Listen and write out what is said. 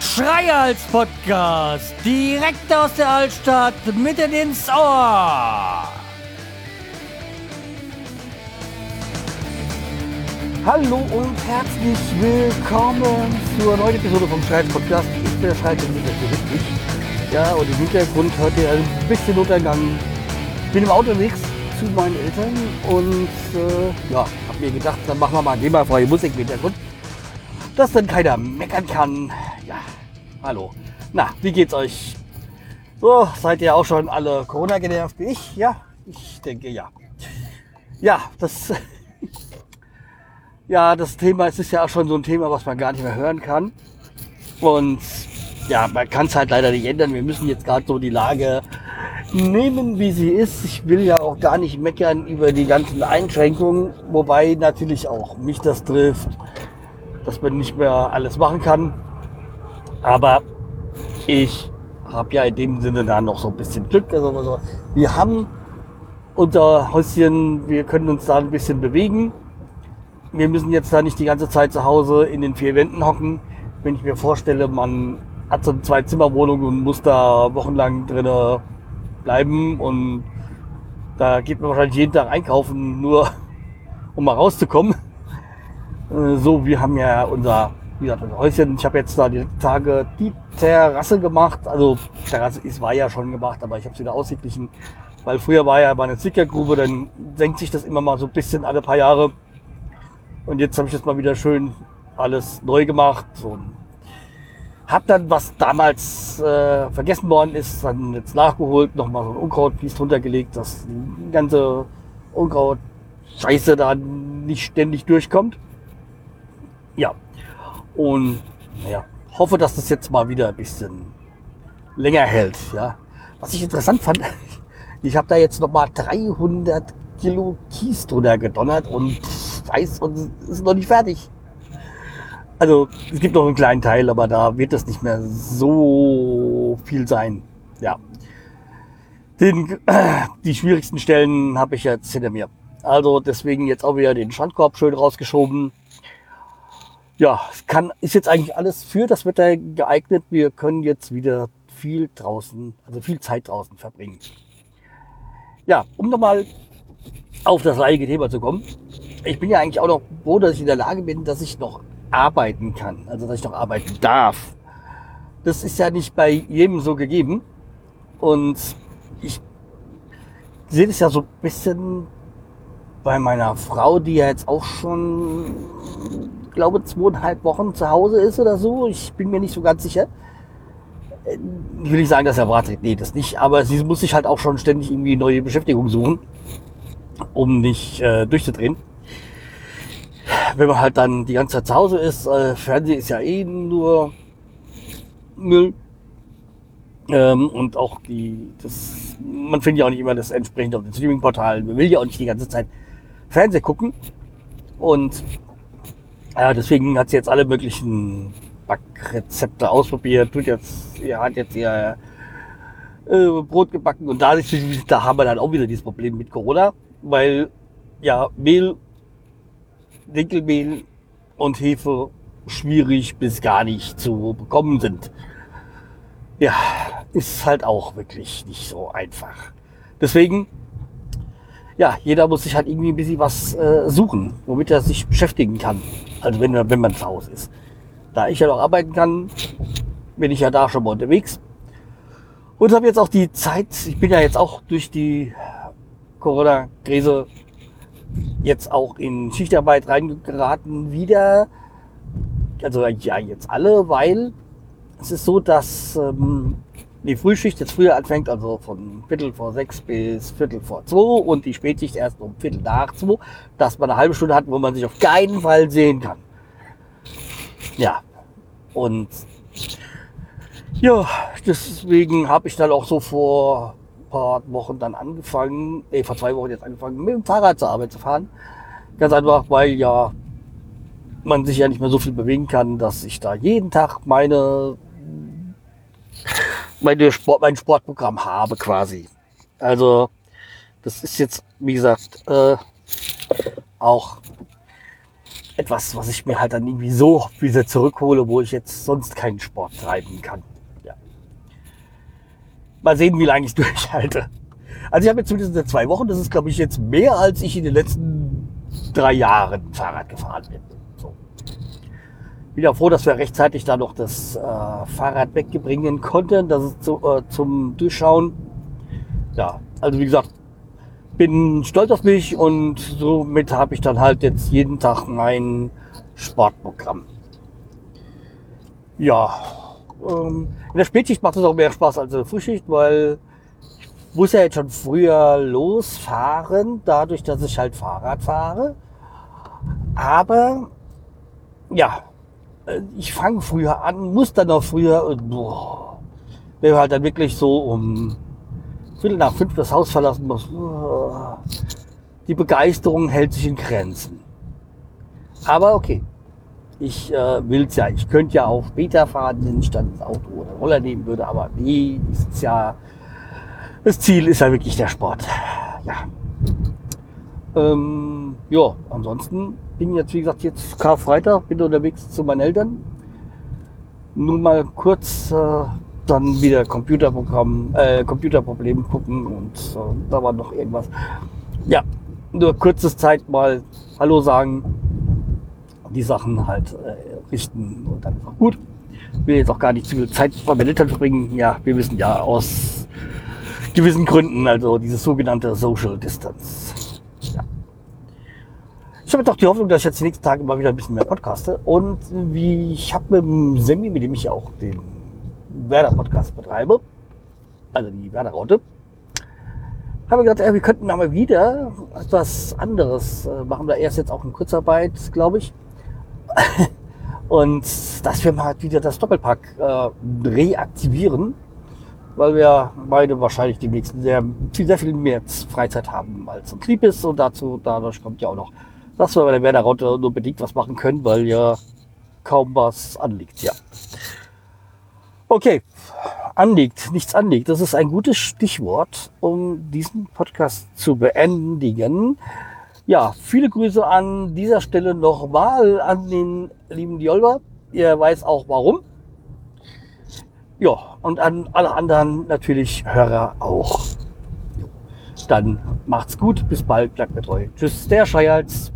Schreihals Podcast, direkt aus der Altstadt, mitten ins Ohr. Hallo und herzlich willkommen zur neuen Episode vom Schreihals Podcast. Ich bin der Schreihals und richtig. Ja, und im Hintergrund hört ihr ein bisschen Untergang. Ich bin im Auto unterwegs zu meinen Eltern und äh, ja, hab mir gedacht, dann machen wir mal GEMA-freie Musik im Hintergrund, dass dann keiner meckern kann. Ja, hallo. Na, wie geht's euch? So, seid ihr auch schon alle Corona genervt wie ich? Ja, ich denke ja. Ja, das, ja, das Thema, es ist ja auch schon so ein Thema, was man gar nicht mehr hören kann. Und ja, man kann es halt leider nicht ändern. Wir müssen jetzt gerade so die Lage nehmen, wie sie ist. Ich will ja auch gar nicht meckern über die ganzen Einschränkungen, wobei natürlich auch mich das trifft, dass man nicht mehr alles machen kann. Aber ich habe ja in dem Sinne da noch so ein bisschen Glück. Also wir haben unser Häuschen, wir können uns da ein bisschen bewegen. Wir müssen jetzt da nicht die ganze Zeit zu Hause in den vier Wänden hocken. Wenn ich mir vorstelle, man hat so eine Zwei-Zimmer-Wohnung und muss da wochenlang drinnen bleiben und da geht man wahrscheinlich jeden Tag einkaufen, nur um mal rauszukommen. Äh, so, wir haben ja unser, wie gesagt, unser Häuschen. Ich habe jetzt da die Tage die Terrasse gemacht. Also Terrasse ist, war ja schon gemacht, aber ich habe es wieder aussichtlichen. Weil früher war ja meine Zickergrube, dann senkt sich das immer mal so ein bisschen alle paar Jahre. Und jetzt habe ich das mal wieder schön alles neu gemacht. So hab dann, was damals äh, vergessen worden ist, dann jetzt nachgeholt, nochmal so ein Unkrautpiece drunter gelegt, dass die ganze Unkraut-Scheiße da nicht ständig durchkommt. Ja. Und naja, hoffe, dass das jetzt mal wieder ein bisschen länger hält. Ja. Was ich interessant fand, ich habe da jetzt nochmal 300 Kilo Kies drunter gedonnert und weiß und ist noch nicht fertig. Also es gibt noch einen kleinen Teil, aber da wird es nicht mehr so viel sein. Ja. Den, äh, die schwierigsten Stellen habe ich jetzt hinter mir. Also deswegen jetzt auch wieder den Strandkorb schön rausgeschoben. Ja, kann, ist jetzt eigentlich alles für das Wetter geeignet. Wir können jetzt wieder viel draußen, also viel Zeit draußen verbringen. Ja, um nochmal auf das eigene Thema zu kommen. Ich bin ja eigentlich auch noch froh, dass ich in der Lage bin, dass ich noch arbeiten kann, also dass ich noch arbeiten darf. Das ist ja nicht bei jedem so gegeben. Und ich sehe das ja so ein bisschen bei meiner Frau, die ja jetzt auch schon, glaube zweieinhalb Wochen zu Hause ist oder so. Ich bin mir nicht so ganz sicher. Ich will nicht sagen, dass er wartet. Nee, das nicht. Aber sie muss sich halt auch schon ständig irgendwie neue Beschäftigung suchen, um nicht äh, durchzudrehen wenn man halt dann die ganze Zeit zu Hause ist, äh, Fernsehen ist ja eh nur Müll. Ähm, und auch die, das, man findet ja auch nicht immer das entsprechend auf den Streaming-Portalen. Man will ja auch nicht die ganze Zeit Fernsehen gucken. Und ja, deswegen hat sie jetzt alle möglichen Backrezepte ausprobiert. Tut jetzt, er hat jetzt ihr äh, Brot gebacken und da, ist, da haben wir dann auch wieder dieses Problem mit Corona, weil ja Mehl Dinkelmehl und Hefe schwierig bis gar nicht zu bekommen sind. Ja, ist halt auch wirklich nicht so einfach. Deswegen, ja, jeder muss sich halt irgendwie ein bisschen was äh, suchen, womit er sich beschäftigen kann. Also wenn, wenn man zu Hause ist. Da ich ja noch arbeiten kann, bin ich ja da schon mal unterwegs. Und habe jetzt auch die Zeit, ich bin ja jetzt auch durch die Corona-Krise jetzt auch in Schichtarbeit reingeraten wieder. Also ja, jetzt alle, weil es ist so, dass ähm, die Frühschicht jetzt früher anfängt, also von Viertel vor sechs bis Viertel vor zwei und die Spätschicht erst um Viertel nach zwei, dass man eine halbe Stunde hat, wo man sich auf keinen Fall sehen kann. Ja, und ja, deswegen habe ich dann auch so vor paar Wochen dann angefangen, nee, vor zwei Wochen jetzt angefangen, mit dem Fahrrad zur Arbeit zu fahren. Ganz einfach, weil ja man sich ja nicht mehr so viel bewegen kann, dass ich da jeden Tag meine, meine Sport, mein Sportprogramm habe quasi. Also Das ist jetzt, wie gesagt, äh, auch etwas, was ich mir halt dann irgendwie so wieder zurückhole, wo ich jetzt sonst keinen Sport treiben kann. Mal sehen, wie lange ich durchhalte. Also ich habe jetzt zumindest seit zwei Wochen, das ist glaube ich jetzt mehr, als ich in den letzten drei Jahren Fahrrad gefahren bin. So. Bin ja froh, dass wir rechtzeitig da noch das äh, Fahrrad weggebringen konnten, das ist zu, äh, zum Durchschauen. Ja, also wie gesagt, bin stolz auf mich und somit habe ich dann halt jetzt jeden Tag mein Sportprogramm. Ja, ähm, in der Spätschicht macht es auch mehr Spaß als in der Frühschicht, weil ich muss ja jetzt schon früher losfahren, dadurch, dass ich halt Fahrrad fahre. Aber ja, äh, ich fange früher an, muss dann auch früher und boah, wenn wir halt dann wirklich so um Viertel nach fünf das Haus verlassen muss. Die Begeisterung hält sich in Grenzen. Aber okay, ich äh, will es ja. Ich könnte ja auch später fahren, wenn ich dann das Auto oder Roller nehmen würde. Aber nee, ist ja, das Ziel ist ja wirklich der Sport. Ja. Ähm, ja, ansonsten bin jetzt, wie gesagt, jetzt Karfreitag, bin unterwegs zu meinen Eltern. Nur mal kurz äh, dann wieder Computerprogramm, äh, Computerproblem gucken und äh, da war noch irgendwas. Ja, nur kurzes Zeit mal Hallo sagen, die Sachen halt äh, richten und dann auch gut. Will jetzt auch gar nicht zu viel Zeit bei meinen Eltern. Ja, wir wissen ja aus gewissen Gründen, also dieses sogenannte Social Distance. Ja. Ich habe doch die Hoffnung, dass ich jetzt die nächsten Tage mal wieder ein bisschen mehr podcaste. Und wie ich habe mit dem Semi, mit dem ich auch den Werder-Podcast betreibe, also die Werder-Raute, habe ich gedacht, ja, wir könnten aber wieder etwas anderes äh, machen. Da erst jetzt auch in Kurzarbeit, glaube ich. Und dass wir mal wieder das Doppelpack äh, reaktivieren, weil wir beide wahrscheinlich die nächsten sehr, viel, sehr viel mehr Freizeit haben als ein Krieg ist. Und dazu, dadurch kommt ja auch noch, dass wir bei der Werder-Raute nur bedingt was machen können, weil ja kaum was anliegt. Ja. Okay, anliegt, nichts anliegt. Das ist ein gutes Stichwort, um diesen Podcast zu beendigen. Ja, viele Grüße an dieser Stelle nochmal an den lieben Diolber. Ihr weiß auch warum. Ja, und an alle anderen natürlich Hörer auch. Dann macht's gut, bis bald, bleibt mir treu. Tschüss, der Scheierz.